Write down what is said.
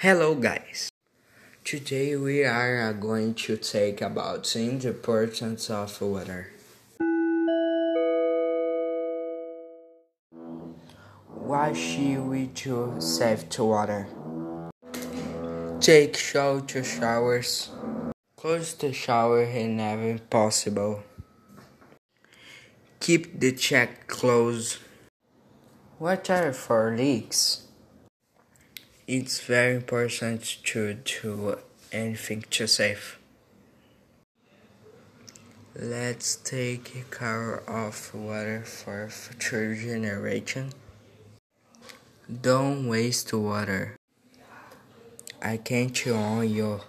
Hello guys. Today we are uh, going to talk about the importance of water. Why should we to save the water? Take short showers. Close the shower whenever possible. Keep the check closed. Water for leaks. It's very important to do anything to save. Let's take care of water for future generation. Don't waste water. I can't on you.